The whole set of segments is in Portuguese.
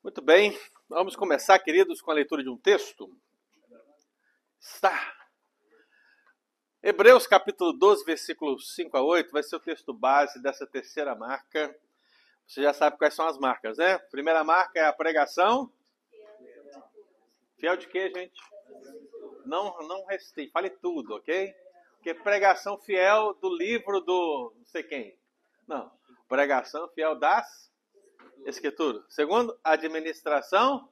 Muito bem, vamos começar, queridos, com a leitura de um texto. Está. Hebreus capítulo 12, versículos 5 a 8, vai ser o texto base dessa terceira marca. Você já sabe quais são as marcas, né? Primeira marca é a pregação. Fiel de quê, gente? Não, não restei, fale tudo, ok? Porque pregação fiel do livro do não sei quem. Não, pregação fiel das Escritura. Segundo, administração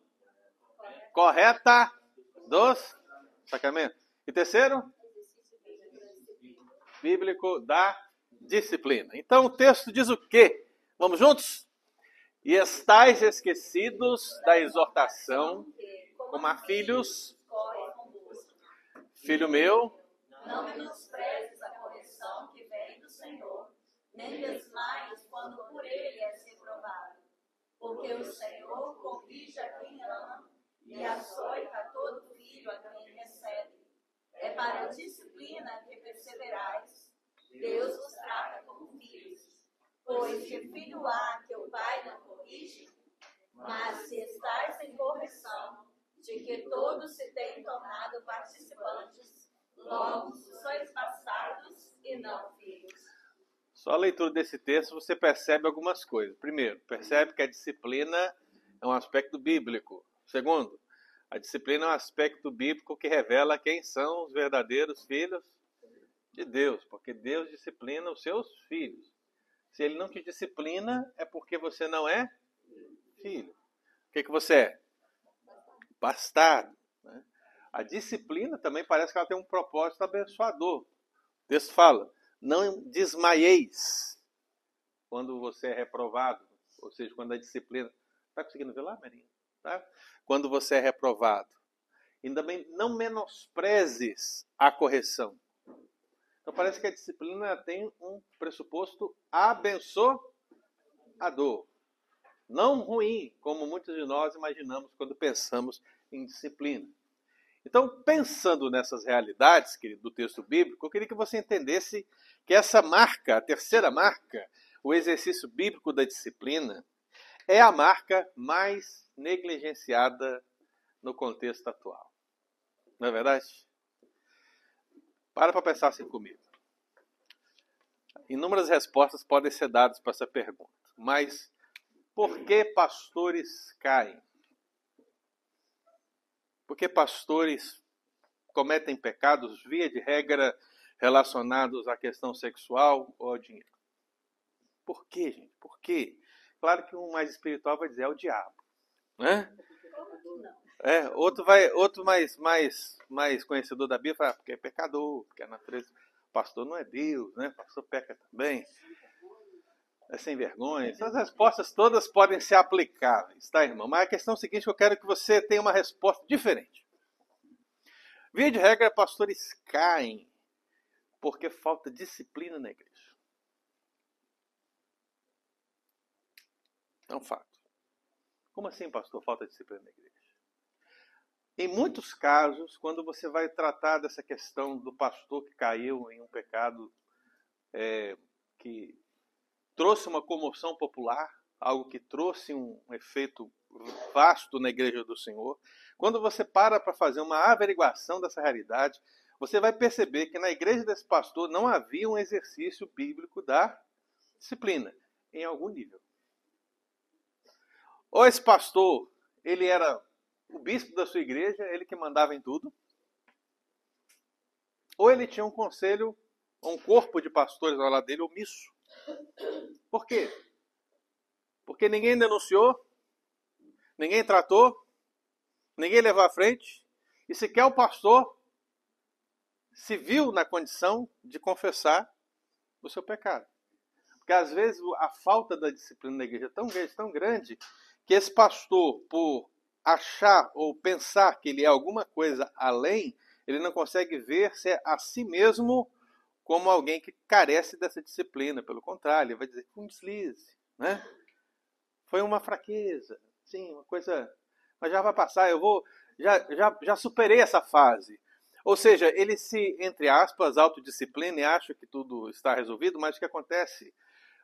correta dos sacramentos. E terceiro, bíblico da disciplina. Então o texto diz o quê? Vamos juntos? E estáis esquecidos da exortação, como a filhos. Filho meu, não menosprezes a correção que vem do Senhor, nem desmaies quando por ele és porque o Senhor corrige a quem ama e açoita todo filho a quem recebe. É para a disciplina que perseverais. Deus vos trata como filhos. Pois que filho há que o pai não corrige? Mas se estáis em correção, de que todos se têm tornado participantes, logo sois passados e não filhos. Só a leitura desse texto você percebe algumas coisas. Primeiro, percebe que a disciplina é um aspecto bíblico. Segundo, a disciplina é um aspecto bíblico que revela quem são os verdadeiros filhos de Deus, porque Deus disciplina os seus filhos. Se ele não te disciplina, é porque você não é filho. O que, que você é? Bastardo. Né? A disciplina também parece que ela tem um propósito abençoador. O texto fala: não desmaieis quando você é reprovado, ou seja, quando a disciplina. Está conseguindo ver lá, Marinha? Tá? Quando você é reprovado. E também não menosprezes a correção. Então parece que a disciplina tem um pressuposto abençoador. Não ruim, como muitos de nós imaginamos quando pensamos em disciplina. Então, pensando nessas realidades, querido, do texto bíblico, eu queria que você entendesse que essa marca, a terceira marca, o exercício bíblico da disciplina, é a marca mais negligenciada no contexto atual. Não é verdade? Para para pensar assim comigo. Inúmeras respostas podem ser dadas para essa pergunta, mas por que pastores caem? Porque pastores cometem pecados, via de regra, relacionados à questão sexual ou ao dinheiro. Por quê, gente? Por quê? Claro que um mais espiritual vai dizer é o diabo, né? É, outro vai, outro mais, mais, mais conhecedor da Bíblia fala, ah, porque é pecador, porque a natureza, pastor não é Deus, né? Pastor peca também é sem vergonha. Essas respostas todas podem ser aplicáveis, tá, irmão? Mas a questão é a seguinte: eu quero que você tenha uma resposta diferente. Via de regra, pastores caem porque falta disciplina na igreja. É um fato. Como assim, pastor, falta disciplina na igreja? Em muitos casos, quando você vai tratar dessa questão do pastor que caiu em um pecado é, que trouxe uma comoção popular, algo que trouxe um efeito vasto na igreja do Senhor. Quando você para para fazer uma averiguação dessa realidade, você vai perceber que na igreja desse pastor não havia um exercício bíblico da disciplina, em algum nível. Ou esse pastor, ele era o bispo da sua igreja, ele que mandava em tudo, ou ele tinha um conselho, um corpo de pastores ao lado dele omisso. Por quê? Porque ninguém denunciou, ninguém tratou, ninguém levou à frente, e sequer o pastor se viu na condição de confessar o seu pecado. Porque às vezes a falta da disciplina na igreja é tão grande, tão grande, que esse pastor, por achar ou pensar que ele é alguma coisa além, ele não consegue ver-se a si mesmo como alguém que carece dessa disciplina. Pelo contrário, ele vai dizer que um deslize, né? Foi uma fraqueza, sim, uma coisa. Mas já vai passar, eu vou. Já, já, já superei essa fase. Ou seja, ele se, entre aspas, autodisciplina e acha que tudo está resolvido, mas o que acontece?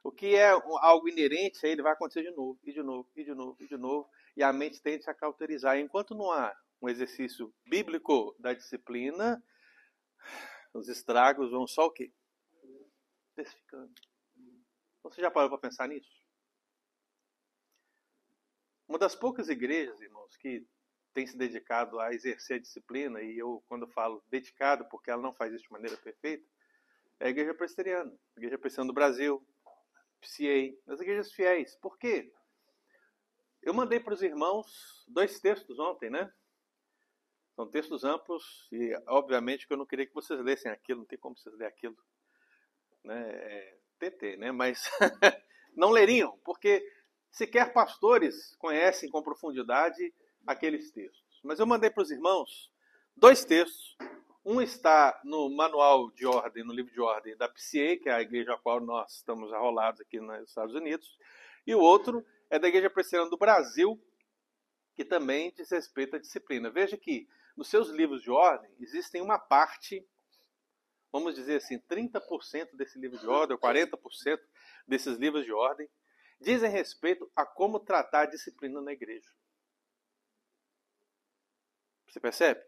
o que é algo inerente a ele vai acontecer de novo, e de novo, e de novo, e de novo, e a mente tende a cauterizar. Enquanto não há um exercício bíblico da disciplina, os estragos vão só o quê? Intensificando. Você já parou para pensar nisso? Uma das poucas igrejas, irmãos, que tem se dedicado a exercer a disciplina, e eu, quando falo dedicado, porque ela não faz isso de maneira perfeita, é a Igreja Presbiteriana, a Igreja Presbiteriana do Brasil, PCA, as igrejas fiéis. Por quê? Eu mandei para os irmãos dois textos ontem, né? São textos amplos e, obviamente, que eu não queria que vocês lessem aquilo, não tem como vocês lerem aquilo. Né? É TT, né? Mas não leriam, porque sequer pastores conhecem com profundidade aqueles textos. Mas eu mandei para os irmãos dois textos. Um está no manual de ordem, no livro de ordem da PCA, que é a igreja a qual nós estamos arrolados aqui nos Estados Unidos, e o outro é da Igreja Presbiteriana do Brasil, que também diz respeito à disciplina. Veja que nos seus livros de ordem existem uma parte, vamos dizer assim, 30% desse livro de ordem, ou 40% desses livros de ordem, dizem respeito a como tratar a disciplina na igreja. Você percebe?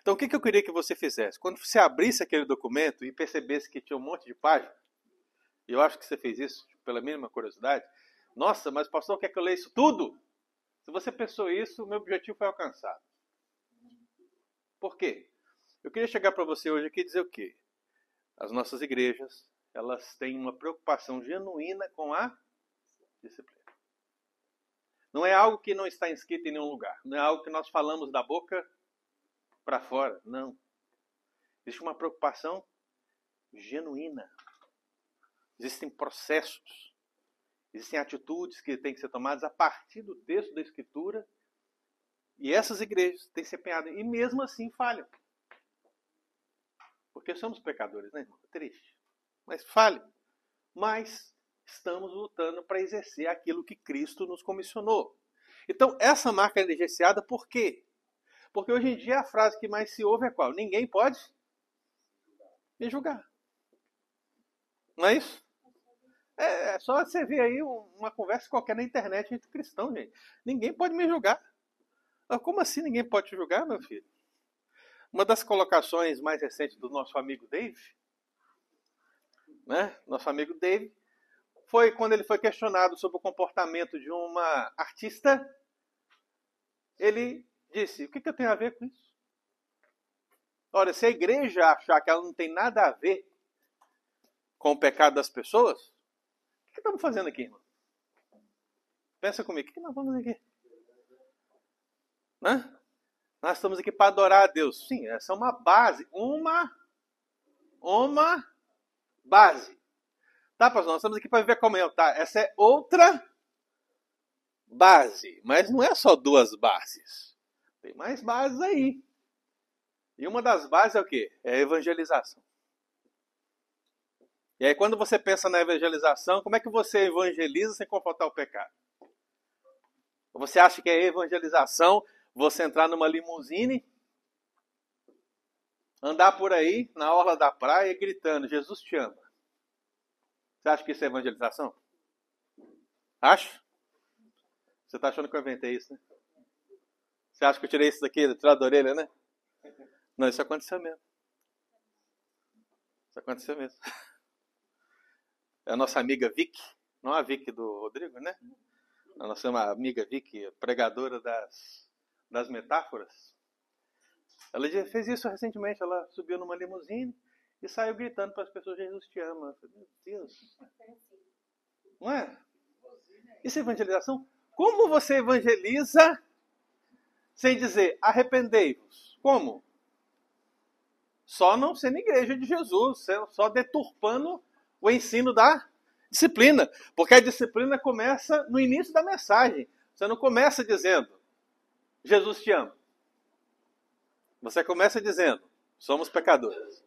Então, o que eu queria que você fizesse? Quando você abrisse aquele documento e percebesse que tinha um monte de páginas, e eu acho que você fez isso pela mínima curiosidade, nossa, mas pastor quer que eu leia isso tudo? Se você pensou isso, meu objetivo foi alcançado. Por quê? Eu queria chegar para você hoje aqui e dizer o quê? As nossas igrejas, elas têm uma preocupação genuína com a disciplina. Não é algo que não está inscrito em nenhum lugar. Não é algo que nós falamos da boca para fora. Não. Existe uma preocupação genuína. Existem processos. Existem atitudes que têm que ser tomadas a partir do texto da Escritura. E essas igrejas têm se empenhado. E mesmo assim falham. Porque somos pecadores, né, irmão? É triste. Mas falham. Mas estamos lutando para exercer aquilo que Cristo nos comissionou. Então, essa marca é negligenciada por quê? Porque hoje em dia a frase que mais se ouve é qual? Ninguém pode me julgar. Não é isso? É, é só você ver aí uma conversa qualquer na internet entre cristãos, gente. Ninguém pode me julgar. Ah, como assim ninguém pode te julgar, meu filho? Uma das colocações mais recentes do nosso amigo Dave, né? Nosso amigo Dave, foi quando ele foi questionado sobre o comportamento de uma artista. Ele disse: O que, que eu tenho a ver com isso? Ora, se a igreja achar que ela não tem nada a ver com o pecado das pessoas, o que estamos fazendo aqui, irmão? Pensa comigo, o que nós vamos fazer aqui? Né? Nós estamos aqui para adorar a Deus. Sim, essa é uma base, uma, uma base. Tá, pastor? Nós estamos aqui para viver comunhão. Tá, essa é outra base. Mas não é só duas bases. Tem mais bases aí. E uma das bases é o quê? É a evangelização. E aí, quando você pensa na evangelização, como é que você evangeliza sem confrontar o pecado? Você acha que é evangelização você entrar numa limusine, andar por aí na orla da praia gritando: Jesus te ama? Você acha que isso é evangelização? Acha? Você está achando que eu inventei isso, né? Você acha que eu tirei isso daqui, tirado da orelha, né? Não, isso aconteceu mesmo. Isso aconteceu mesmo. É a nossa amiga Vicky, não a Vicky do Rodrigo, né? A nossa amiga Vicky, pregadora das, das metáforas. Ela fez isso recentemente, ela subiu numa limusine e saiu gritando para as pessoas: Jesus te ama. Meu Deus. Não é? Isso é evangelização? Como você evangeliza sem dizer arrependei-vos? Como? Só não sendo igreja de Jesus, só deturpando o ensino da disciplina. Porque a disciplina começa no início da mensagem. Você não começa dizendo, Jesus te ama. Você começa dizendo, somos pecadores.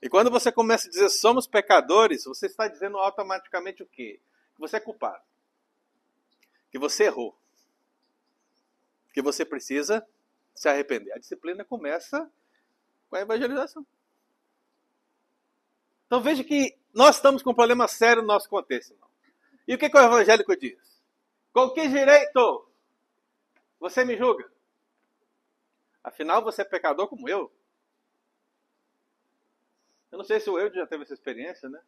E quando você começa a dizer somos pecadores, você está dizendo automaticamente o quê? Que você é culpado. Que você errou. Que você precisa se arrepender. A disciplina começa com a evangelização. Então veja que nós estamos com um problema sério no nosso contexto, irmão. E o que, que o evangélico diz? Com que direito você me julga? Afinal, você é pecador como eu. Eu não sei se o eu já teve essa experiência, né?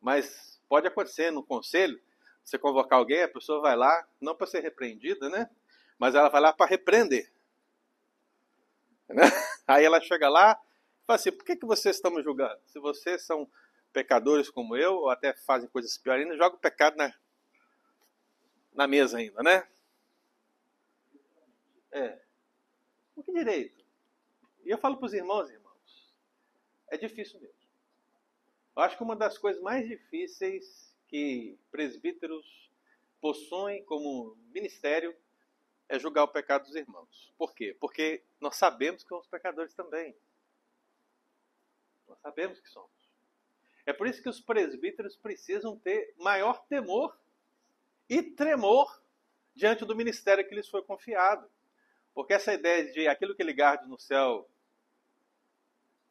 Mas pode acontecer no conselho, você convocar alguém, a pessoa vai lá, não para ser repreendida, né? Mas ela vai lá para repreender. Né? Aí ela chega lá e fala assim: por que, que vocês estão me julgando? Se vocês são pecadores como eu, ou até fazem coisas piores ainda, joga o pecado na, na mesa ainda, né? É. Com que direito? E eu falo para os irmãos, irmãos, é difícil mesmo. Eu acho que uma das coisas mais difíceis que presbíteros possuem como ministério é julgar o pecado dos irmãos. Por quê? Porque nós sabemos que somos pecadores também. Nós sabemos que somos. É por isso que os presbíteros precisam ter maior temor e tremor diante do ministério que lhes foi confiado. Porque essa ideia de aquilo que ligar no céu,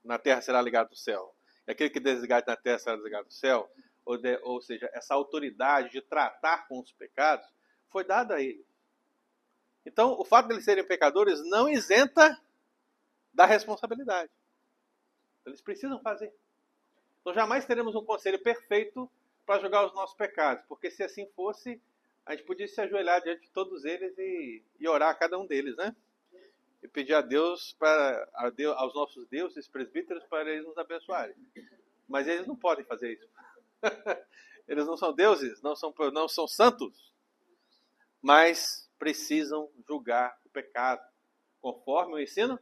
na terra será ligado no céu, e aquilo que desligar na terra será desligado no céu, ou, de, ou seja, essa autoridade de tratar com os pecados, foi dada a eles. Então, o fato de eles serem pecadores não isenta da responsabilidade. Eles precisam fazer. Então, jamais teremos um conselho perfeito para julgar os nossos pecados, porque se assim fosse, a gente podia se ajoelhar diante de todos eles e, e orar a cada um deles, né? E pedir a Deus, para, a Deus, aos nossos deuses presbíteros, para eles nos abençoarem. Mas eles não podem fazer isso. eles não são deuses, não são, não são santos, mas precisam julgar o pecado, conforme o ensino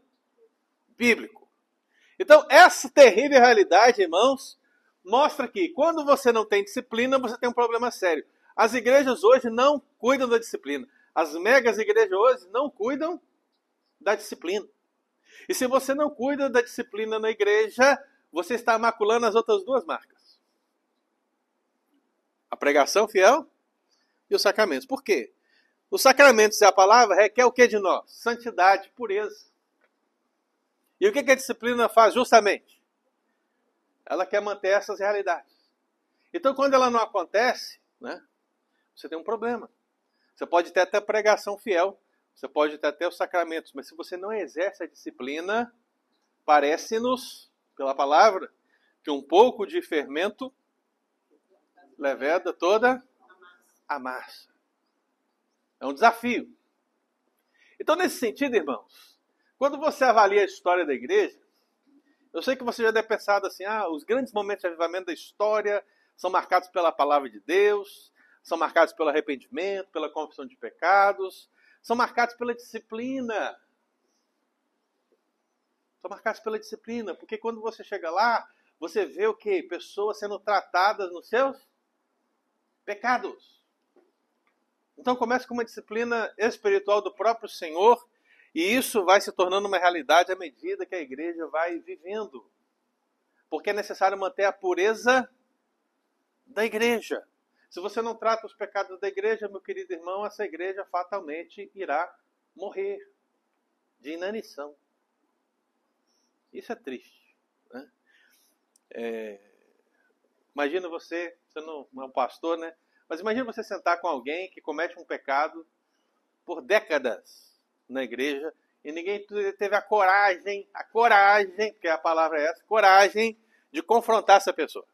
bíblico. Então, essa terrível realidade, irmãos, mostra que quando você não tem disciplina, você tem um problema sério. As igrejas hoje não cuidam da disciplina. As megas igrejas hoje não cuidam da disciplina. E se você não cuida da disciplina na igreja, você está maculando as outras duas marcas: a pregação fiel e os sacramentos. Por quê? Os sacramentos e a palavra requer o que de nós? Santidade, pureza. E o que a disciplina faz justamente? Ela quer manter essas realidades. Então, quando ela não acontece, né, você tem um problema. Você pode ter até pregação fiel, você pode ter até os sacramentos, mas se você não exerce a disciplina, parece-nos, pela palavra, que um pouco de fermento leveda toda a massa. É um desafio. Então, nesse sentido, irmãos, quando você avalia a história da igreja, eu sei que você já deve pensar assim: ah, os grandes momentos de avivamento da história são marcados pela palavra de Deus, são marcados pelo arrependimento, pela confissão de pecados, são marcados pela disciplina. São marcados pela disciplina, porque quando você chega lá, você vê o que? Pessoas sendo tratadas nos seus pecados. Então começa com uma disciplina espiritual do próprio Senhor, e isso vai se tornando uma realidade à medida que a igreja vai vivendo. Porque é necessário manter a pureza da igreja. Se você não trata os pecados da igreja, meu querido irmão, essa igreja fatalmente irá morrer de inanição. Isso é triste. Né? É... Imagina você, você não é um pastor, né? Mas imagina você sentar com alguém que comete um pecado por décadas na igreja e ninguém teve a coragem, a coragem, porque a palavra é essa, coragem de confrontar essa pessoa.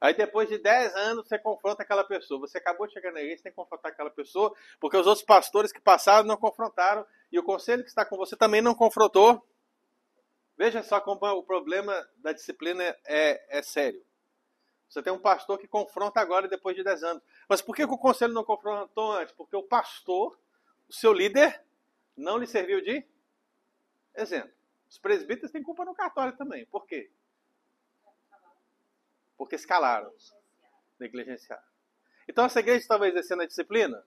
Aí depois de 10 anos você confronta aquela pessoa. Você acabou de chegar na igreja, você tem que confrontar aquela pessoa, porque os outros pastores que passaram não confrontaram e o conselho que está com você também não confrontou. Veja só como o problema da disciplina é, é sério. Você tem um pastor que confronta agora depois de 10 anos. Mas por que o conselho não confrontou antes? Porque o pastor, o seu líder, não lhe serviu de exemplo. Os presbíteros têm culpa no cartório também. Por quê? Porque escalaram, negligenciaram. Então essa igreja estava exercendo a disciplina?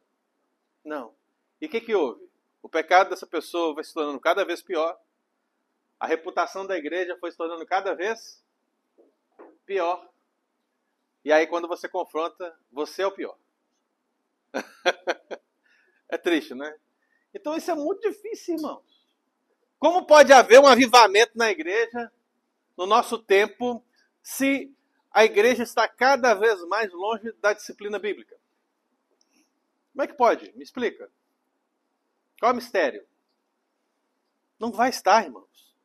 Não. E o que, que houve? O pecado dessa pessoa vai se tornando cada vez pior. A reputação da igreja foi se tornando cada vez pior. E aí, quando você confronta, você é o pior. é triste, né? Então, isso é muito difícil, irmãos. Como pode haver um avivamento na igreja no nosso tempo se a igreja está cada vez mais longe da disciplina bíblica? Como é que pode? Me explica. Qual é o mistério? Não vai estar, irmãos.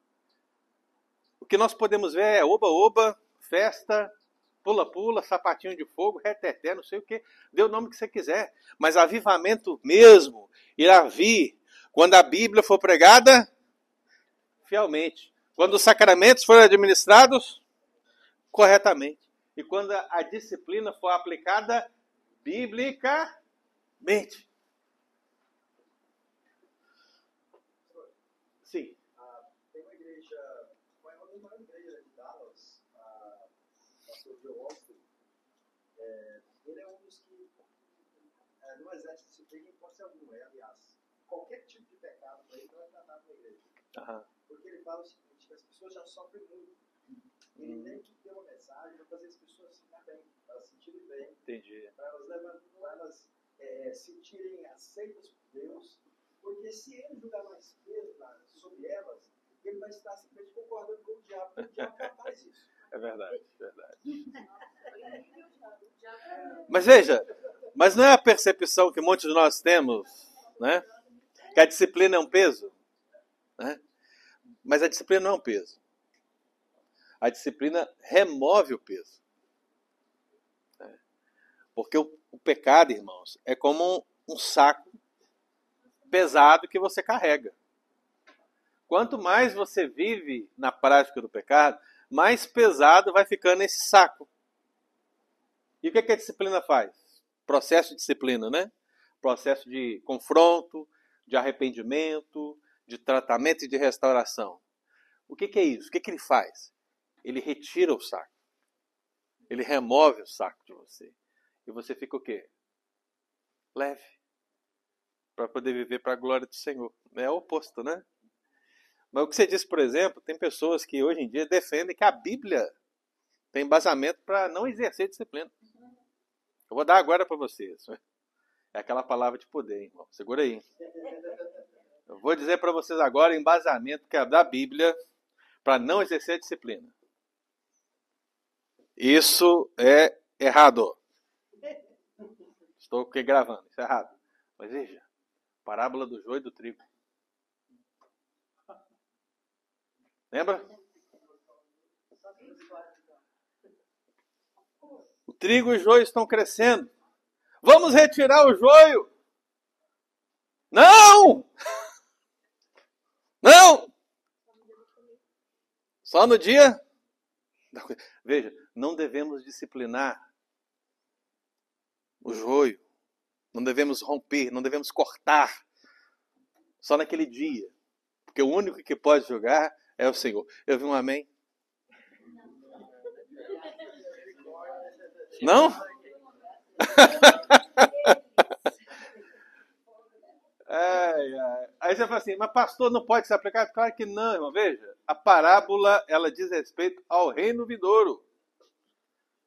O que nós podemos ver é oba-oba, festa, pula-pula, sapatinho de fogo, reteté, não sei o que, dê o nome que você quiser. Mas avivamento mesmo irá vir quando a Bíblia for pregada fielmente, quando os sacramentos forem administrados corretamente e quando a disciplina for aplicada biblicamente. Sim. Ah, tem uma igreja, uma igreja de Dallas, a pastor Joe Austin, é, ele é um dos que é, não exerce disciplina em força alguma, é, aliás, qualquer tipo de pecado para ele não é tratado na igreja. Porque ele fala o seguinte, as pessoas já sofrem muito. Ele tem que ter uma mensagem para fazer as pessoas ficarem bem, para elas se sentirem bem, Entendi. para elas, pra elas é, sentirem aceitas por Deus, porque se ele jogar mais peso sobre elas, ele vai estar simplesmente concordando com o diabo, porque o diabo não faz isso. É verdade, verdade. Mas veja, mas não é a percepção que muitos de nós temos, né? Que a disciplina é um peso, né? Mas a disciplina não é um peso. A disciplina remove o peso. né? Porque o, o pecado, irmãos, é como um, um saco pesado que você carrega. Quanto mais você vive na prática do pecado, mais pesado vai ficando esse saco. E o que, é que a disciplina faz? Processo de disciplina, né? Processo de confronto, de arrependimento, de tratamento e de restauração. O que, que é isso? O que, que ele faz? Ele retira o saco. Ele remove o saco de você. E você fica o quê? Leve. Para poder viver para a glória do Senhor. É o oposto, né? Mas o que você disse, por exemplo, tem pessoas que hoje em dia defendem que a Bíblia tem embasamento para não exercer disciplina. Eu vou dar agora para vocês. É aquela palavra de poder, irmão. Segura aí. Eu vou dizer para vocês agora embasamento que é da Bíblia para não exercer disciplina. Isso é errado. Estou aqui gravando, isso é errado. Mas veja, parábola do joio e do trigo. Lembra? O trigo e o joio estão crescendo. Vamos retirar o joio. Não! Não! Só no dia. Veja, não devemos disciplinar o joio. Não devemos romper, não devemos cortar. Só naquele dia. Porque o único que pode jogar é o Senhor. Eu vi um amém? Não? Ai, ai. Aí você fala assim, mas pastor, não pode ser aplicado? Claro que não, irmão. Veja, a parábola, ela diz respeito ao reino vindouro.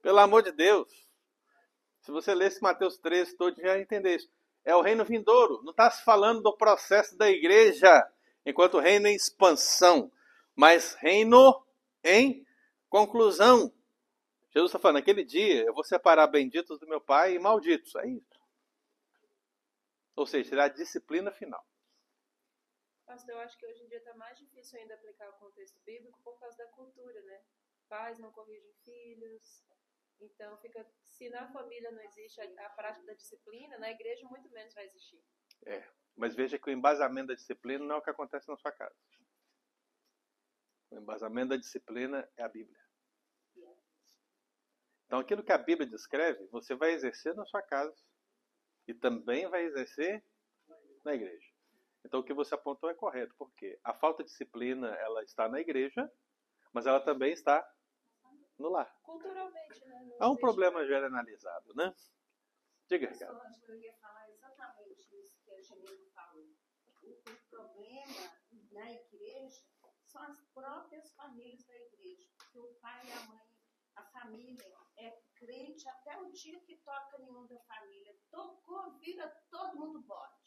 Pelo amor de Deus. Se você lesse Mateus 13 todo, já entender isso. É o reino vindouro. Não está se falando do processo da igreja, enquanto reino em expansão, mas reino em conclusão. Jesus está falando, naquele dia eu vou separar benditos do meu pai e malditos. É isso. Ou seja, será a disciplina final. Pastor, eu acho que hoje em dia está mais difícil ainda aplicar o contexto bíblico por causa da cultura, né? Pais não corrigem filhos. Então, fica, se na família não existe a, a prática da disciplina, na igreja muito menos vai existir. É, mas veja que o embasamento da disciplina não é o que acontece na sua casa. O embasamento da disciplina é a Bíblia. Então, aquilo que a Bíblia descreve, você vai exercer na sua casa e também vai exercer na igreja. Então, o que você apontou é correto, porque a falta de disciplina ela está na igreja, mas ela também está no lar. Culturalmente, né? Não Há um problema generalizado, né? Diga, Ricardo. eu ia falar exatamente isso que a Geneva falou. O, o problema na igreja são as próprias famílias da igreja. Porque o pai e a mãe, a família é crente até o dia que toca nenhum da família. Tocou, vira todo mundo bode.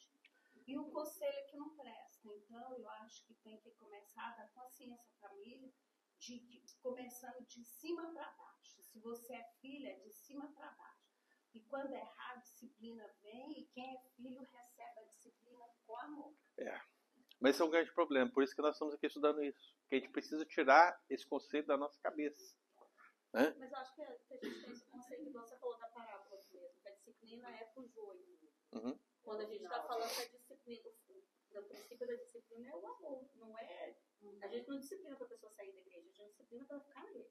E o conselho é que não presta. Então, eu acho que tem que começar a dar consciência à família de, de- começando de cima para baixo. Se você é filha, é de cima para baixo. E quando é errado, a disciplina vem e quem é filho recebe a disciplina com amor. Mas esse é um grande problema, por isso que nós estamos aqui estudando isso. Que a gente precisa tirar esse conceito da nossa cabeça. Né? Mas eu acho que a que a gente tem esse conceito que você falou da parábola mesmo, que a disciplina é pro joio. Uhum. Quando a gente está falando que a disciplina, o princípio da disciplina é o amor, não é. A gente não disciplina para a pessoa sair da igreja, a gente disciplina para ela ficar na igreja.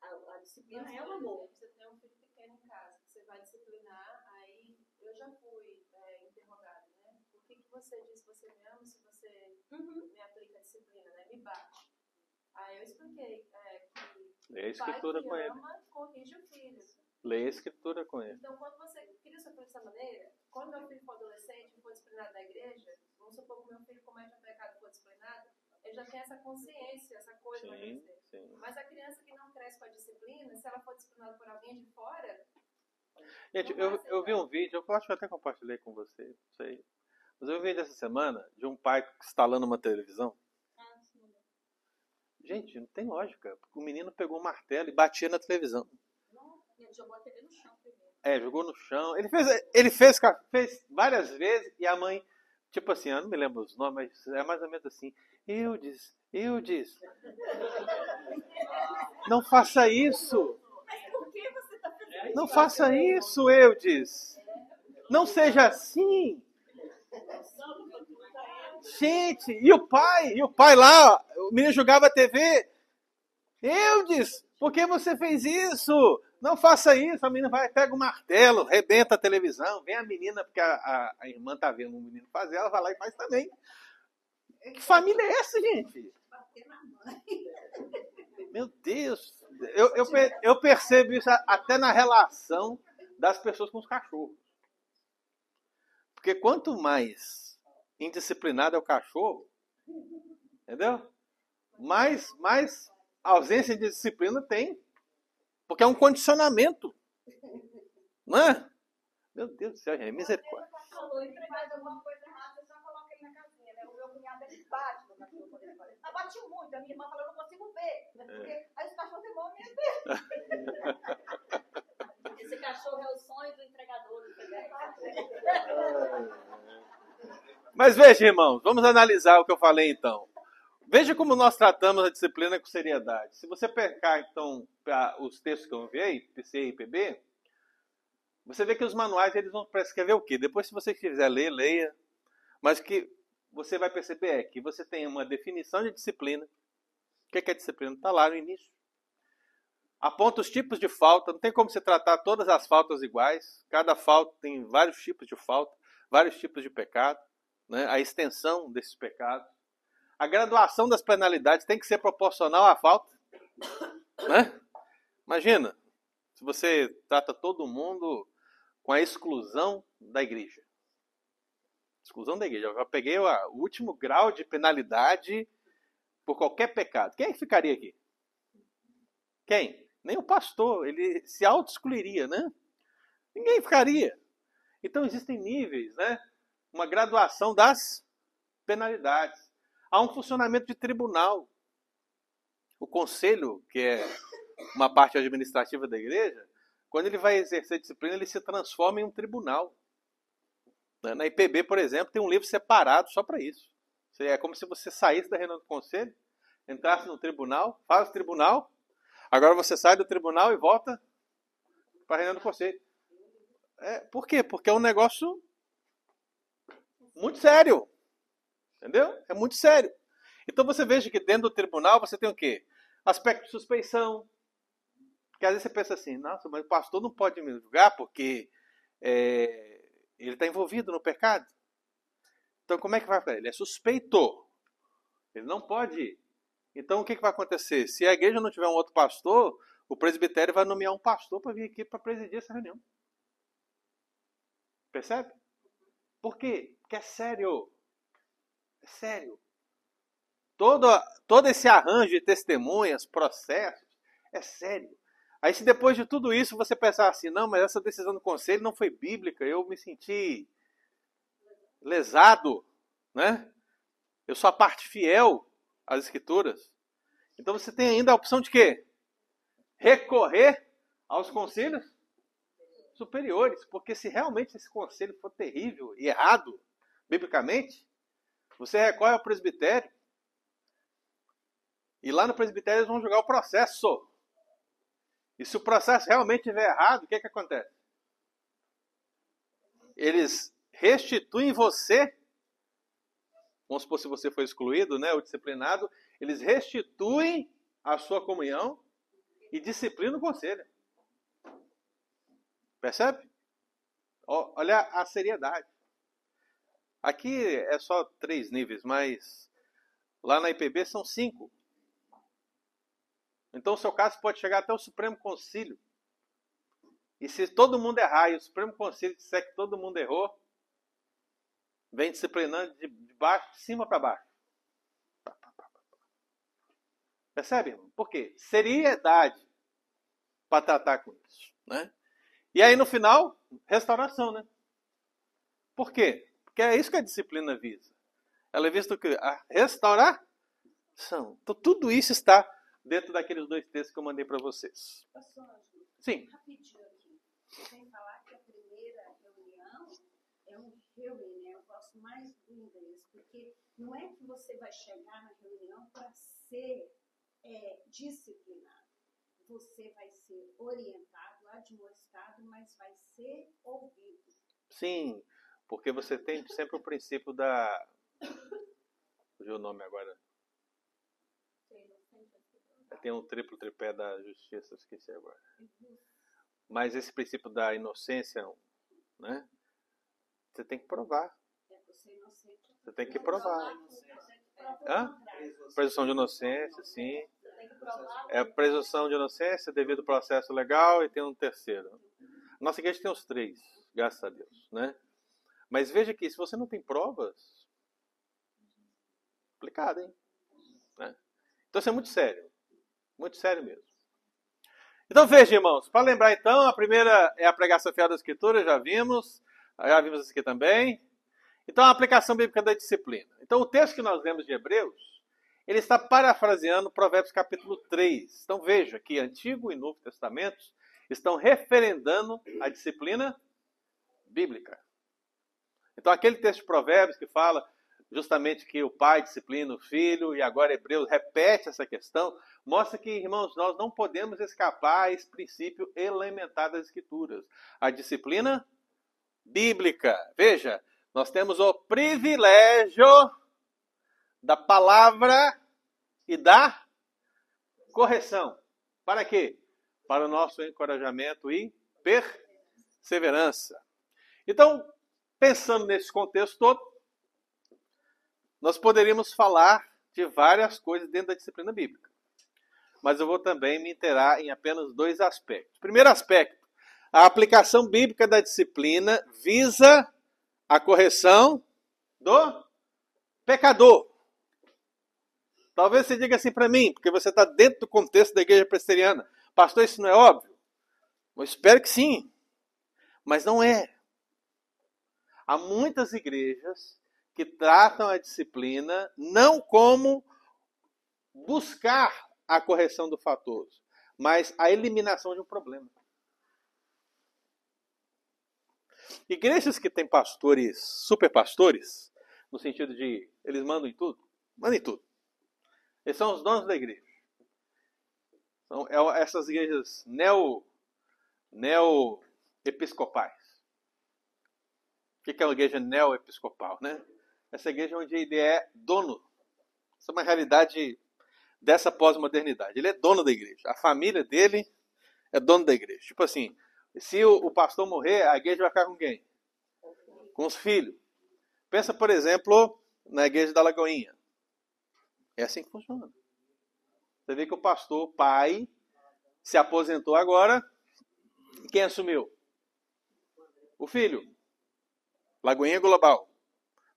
A, a disciplina Mas, é o amor. Você tem um filho pequeno em casa, que você vai disciplinar, aí eu já fui é, interrogada, né? Por que, que você diz que você me ama se você Uhum. me aplica a disciplina, né? Me bate. Aí eu expliquei é, que Leia a o pai escritura que com ele. ama corrige o filho. Leia a escritura com ele. Então, quando você cria seu filho dessa maneira, quando meu filho for adolescente e for disciplinado da igreja, vamos supor que meu filho comete um pecado e for disciplinado, ele já tem essa consciência, essa coisa Sim, sim. Mas a criança que não cresce com a disciplina, se ela for disciplinada por alguém de fora, Gente, eu, eu vi um vídeo, eu acho que eu até compartilhei com você, não sei. Mas eu vi um vídeo essa semana de um pai instalando uma televisão. Ah, sim. Gente, não tem lógica. porque O menino pegou um martelo e batia na televisão. Não, ele jogou a TV no chão. É, jogou no chão. Ele fez, ele fez, fez várias vezes e a mãe, tipo assim, eu não me lembro os nomes, mas é mais ou menos assim. Eudes, Eudes, não faça isso. Mas por que você está fazendo Não faça isso, Eudes. Não seja assim. Gente, e o pai? E o pai lá? O menino jogava a TV. Eudes, por que você fez isso? Não faça isso. A menina vai, pega o martelo, rebenta a televisão. Vem a menina, porque a, a, a irmã tá vendo o menino fazer, ela vai lá e faz também. Que família é essa, gente? Meu Deus. Eu, eu, eu percebo isso até na relação das pessoas com os cachorros. Porque quanto mais indisciplinado é o cachorro, entendeu? Mais, mais ausência de disciplina tem. Porque é um condicionamento. Não é? Meu Deus do céu, gente, misericórdia. Falou, ele faz alguma coisa errada, você só coloca ele na casinha, né? Bate muito, a minha irmã falou, eu não consigo ver. né? Porque aí os cachorros demoram a Esse cachorro é o sonho do entregador. Mas veja, irmãos, vamos analisar o que eu falei então. Veja como nós tratamos a disciplina com seriedade. Se você pegar, então, os textos que eu enviei, PC e PB, você vê que os manuais eles vão prescrever o quê? Depois, se você quiser ler, leia. Mas o que você vai perceber é que você tem uma definição de disciplina. O que é disciplina? Está lá no início. Aponta os tipos de falta. Não tem como você tratar todas as faltas iguais. Cada falta tem vários tipos de falta, vários tipos de pecado. Né? A extensão desses pecados. A graduação das penalidades tem que ser proporcional à falta. Né? Imagina, se você trata todo mundo com a exclusão da igreja. Exclusão da igreja. Eu já peguei o último grau de penalidade por qualquer pecado. Quem ficaria aqui? Quem? Nem o pastor. Ele se auto-excluiria, né? Ninguém ficaria. Então existem níveis, né? Uma graduação das penalidades. Há um funcionamento de tribunal. O conselho, que é uma parte administrativa da igreja, quando ele vai exercer disciplina, ele se transforma em um tribunal. Na IPB, por exemplo, tem um livro separado só para isso. É como se você saísse da reunião do conselho, entrasse no tribunal, faz o tribunal, agora você sai do tribunal e volta para a reunião do conselho. É, por quê? Porque é um negócio muito sério. Entendeu? É muito sério. Então você veja que dentro do tribunal você tem o quê? Aspecto de suspeição. Porque às vezes você pensa assim, nossa, mas o pastor não pode me julgar porque é, ele está envolvido no pecado. Então como é que vai fazer? Ele é suspeito. Ele não pode. Então o que, que vai acontecer? Se a igreja não tiver um outro pastor, o presbitério vai nomear um pastor para vir aqui para presidir essa reunião. Percebe? Por quê? Porque é sério. Sério. Todo, todo esse arranjo de testemunhas, processos, é sério. Aí se depois de tudo isso você pensar assim, não, mas essa decisão do conselho não foi bíblica, eu me senti lesado, né? Eu sou a parte fiel às escrituras. Então você tem ainda a opção de quê? Recorrer aos conselhos superiores, porque se realmente esse conselho for terrível e errado, biblicamente, você recorre ao presbitério. E lá no presbitério eles vão julgar o processo. E se o processo realmente estiver errado, o que, é que acontece? Eles restituem você, vamos supor se você foi excluído, né, ou disciplinado, eles restituem a sua comunhão e disciplinam o conselho. Percebe? Olha a seriedade. Aqui é só três níveis, mas lá na IPB são cinco. Então o seu caso pode chegar até o Supremo Conselho. E se todo mundo errar e o Supremo Conselho disser que todo mundo errou, vem disciplinando de baixo, de cima para baixo. Percebe, irmão? Por quê? Seriedade para tratar com isso. Né? E aí no final, restauração, né? Por quê? Porque é isso que a disciplina visa. Ela é vista o quê? A restauração. Então tudo isso está dentro daqueles dois textos que eu mandei para vocês. Sim. rapidinho aqui. Sem falar que a primeira reunião é um né? Eu gosto mais do inglês, porque não é que você vai chegar na reunião para ser é, disciplinado. Você vai ser orientado, admoestado, mas vai ser ouvido. Sim, porque você tem sempre o princípio da. Fugiu o nome agora. Tem um triplo tripé da justiça, esqueci agora. Mas esse princípio da inocência, né? Você tem que provar. Você tem que provar. Hã? Presunção de inocência, sim. É presunção de inocência devido ao processo legal e tem um terceiro. Nossa igreja tem os três, graças a Deus, né? Mas veja que se você não tem provas, complicado, hein? Né? Então isso é muito sério, muito sério mesmo. Então veja, irmãos, para lembrar então, a primeira é a pregação fiel da Escritura, já vimos, já vimos isso aqui também. Então a aplicação bíblica da disciplina. Então o texto que nós lemos de Hebreus, ele está parafraseando Provérbios capítulo 3. Então veja que Antigo e Novo Testamentos estão referendando a disciplina bíblica. Então aquele texto de Provérbios que fala justamente que o pai disciplina o filho, e agora Hebreus repete essa questão, mostra que, irmãos, nós não podemos escapar a esse princípio elementar das Escrituras. A disciplina bíblica. Veja, nós temos o privilégio da palavra e da correção. Para quê? Para o nosso encorajamento e perseverança. Então, pensando nesse contexto todo, nós poderíamos falar de várias coisas dentro da disciplina bíblica. Mas eu vou também me interar em apenas dois aspectos. Primeiro aspecto, a aplicação bíblica da disciplina visa a correção do pecador. Talvez você diga assim para mim, porque você está dentro do contexto da igreja presbiteriana. Pastor, isso não é óbvio? Eu espero que sim. Mas não é. Há muitas igrejas que tratam a disciplina não como buscar a correção do fatoso, mas a eliminação de um problema. Igrejas que têm pastores, super pastores, no sentido de eles mandam em tudo, mandam em tudo. Eles são os donos da igreja. São é, essas igrejas neo, neo episcopais. O que é uma igreja neo-episcopal, né? Essa igreja onde ele é dono. Isso é uma realidade dessa pós-modernidade. Ele é dono da igreja. A família dele é dono da igreja. Tipo assim, se o, o pastor morrer, a igreja vai ficar com quem? Com os filhos. Pensa, por exemplo, na igreja da Lagoinha. É assim que funciona. Você vê que o pastor, pai, se aposentou agora. Quem assumiu? O filho. Lagoinha Global.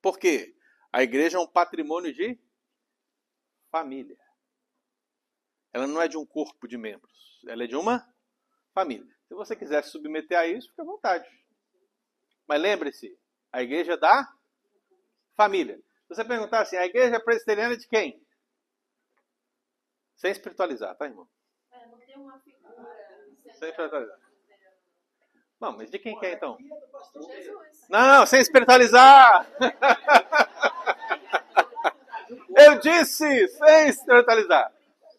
Por quê? A igreja é um patrimônio de família. Ela não é de um corpo de membros. Ela é de uma família. Se você quiser se submeter a isso, fique à vontade. Mas lembre-se, a igreja é da família. Se você perguntar assim, a igreja é presbiteriana de quem? Sem espiritualizar, tá, irmão? É, não tem uma figura. Sem espiritualizar. Não, mas de quem que é então? É. Não, sem espiritualizar! Eu disse, sem espiritualizar.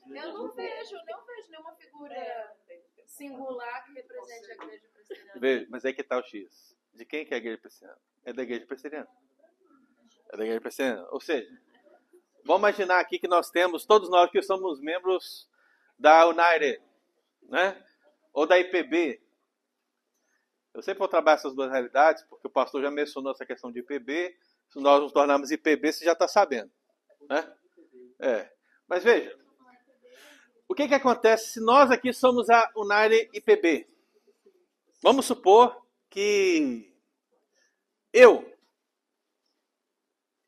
Eu não vejo, não vejo nenhuma figura singular que represente a igreja presbiteriana. Veja, mas aí que tá o X. De quem que é a igreja presbiteriana? É da igreja presbiteriana. É da igreja presbiteriana. Ou seja, vamos imaginar aqui que nós temos, todos nós que somos membros da United, né? Ou da IPB. Eu sempre vou trabalhar essas duas realidades, porque o pastor já mencionou essa questão de IPB. Se nós nos tornarmos IPB, você já está sabendo. Né? É. Mas veja, o que, que acontece se nós aqui somos a United IPB? Vamos supor que eu,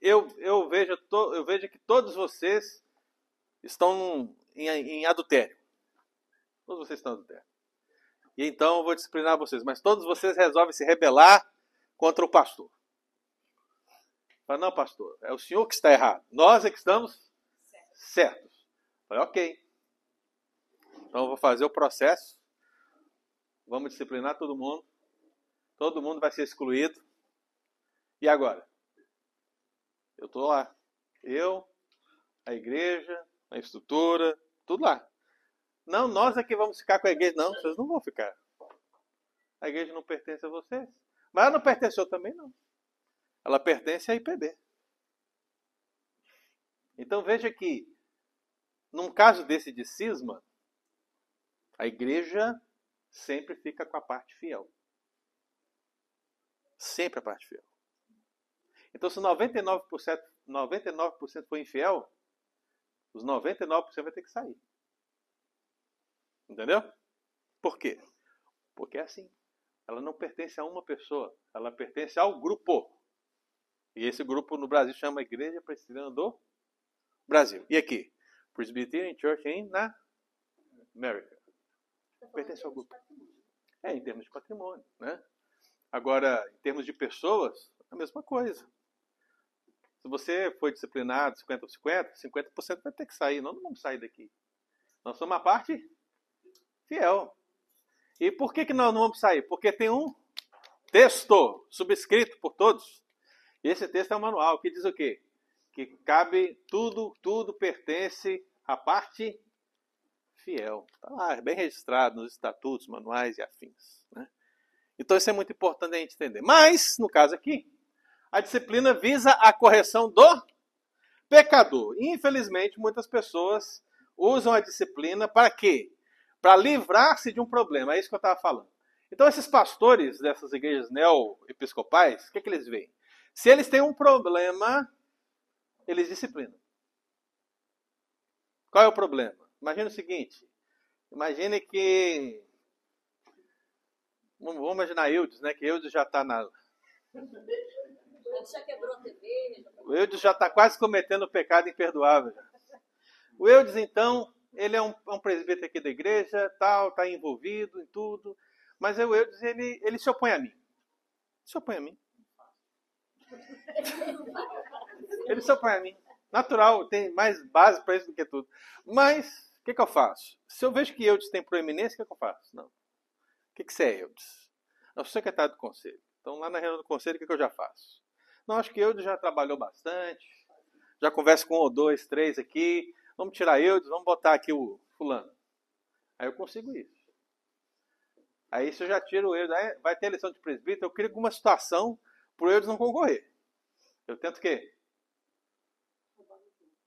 eu, eu, vejo, to- eu vejo que todos vocês estão em, em adultério. Todos vocês estão em adultério. E então eu vou disciplinar vocês, mas todos vocês resolvem se rebelar contra o pastor. Fala, não, pastor, é o senhor que está errado. Nós é que estamos certos. Falei, ok. Então eu vou fazer o processo. Vamos disciplinar todo mundo. Todo mundo vai ser excluído. E agora? Eu estou lá. Eu, a igreja, a estrutura, tudo lá. Não, nós é que vamos ficar com a igreja. Não, vocês não vão ficar. A igreja não pertence a vocês. Mas ela não pertenceu também, não. Ela pertence à IPB. Então veja que, num caso desse de cisma, a igreja sempre fica com a parte fiel. Sempre a parte fiel. Então, se 99%, 99% for infiel, os 99% vai ter que sair. Entendeu? Por quê? Porque é assim. Ela não pertence a uma pessoa, ela pertence ao grupo. E esse grupo no Brasil chama Igreja Presbiteriana do Brasil. E aqui? Presbyterian Church in na América. Pertence ao grupo. É, em termos de patrimônio, né? Agora, em termos de pessoas, a mesma coisa. Se você foi disciplinado 50 ou 50, 50% vai ter que sair. Nós não vamos sair daqui. Nós somos uma parte fiel. E por que, que nós não vamos sair? Porque tem um texto subscrito por todos. E esse texto é um manual que diz o quê? Que cabe tudo, tudo pertence à parte fiel. Está lá, é bem registrado nos estatutos, manuais e afins. Né? Então isso é muito importante a gente entender. Mas, no caso aqui, a disciplina visa a correção do pecador. Infelizmente, muitas pessoas usam a disciplina para quê? Para livrar-se de um problema. É isso que eu estava falando. Então, esses pastores dessas igrejas neo-episcopais, o que, que eles veem? Se eles têm um problema, eles disciplinam. Qual é o problema? Imagina o seguinte: imagine que. Vamos imaginar Eudes, né? Que Eudes já está na. Ele já quebrou a TV. já- O Eudes já está quase cometendo o pecado imperdoável. O Eudes, então, ele é um, é um presbítero aqui da igreja, tal, está envolvido em tudo. Mas o Eudes, ele, ele se opõe a mim. Se opõe a mim. Ele se opõe a mim. Natural, tem mais base para isso do que tudo. Mas, o que, que eu faço? Se eu vejo que Eudes tem proeminência, o que, que eu faço? Não. O que, que você é, Eudes? Eu sou secretário do conselho. Então, lá na reunião do conselho, o que, que eu já faço? Não, acho que Eudes já trabalhou bastante. Já converso com um ou dois, três aqui. Vamos tirar Eudes, vamos botar aqui o fulano. Aí eu consigo isso. Aí se eu já tiro o Eudes, aí vai ter eleição de presbítero, eu crio alguma situação para o Eudes não concorrer. Eu tento o quê?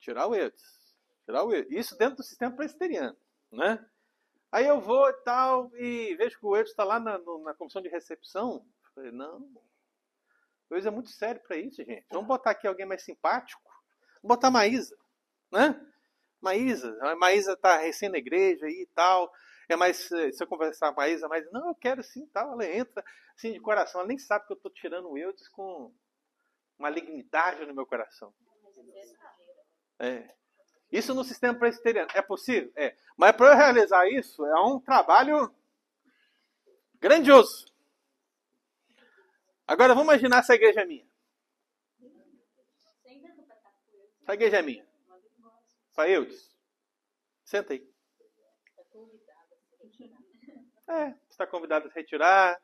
Tirar o Eudes. Tirar o Eudes. Isso dentro do sistema presbiteriano. Né? Aí eu vou e tal, e vejo que o Eudes está lá na, na comissão de recepção. Eu Falei, não. O Eudes é muito sério para isso, gente. Vamos botar aqui alguém mais simpático. Vamos botar a Maísa. Né? Maísa, a Maísa está recém na igreja aí e tal. É mais, eh, se eu conversar com a Maísa, mas não, eu quero sim, tal. Ela entra assim de coração. Ela nem sabe que eu estou tirando o Eudes com malignidade no meu coração. É. Isso no sistema presbiteriano. É possível? É. Mas para eu realizar isso, é um trabalho grandioso. Agora vamos imaginar essa igreja é minha. Essa igreja é minha. Só Eudes. Senta aí. É, está convidado a se retirar.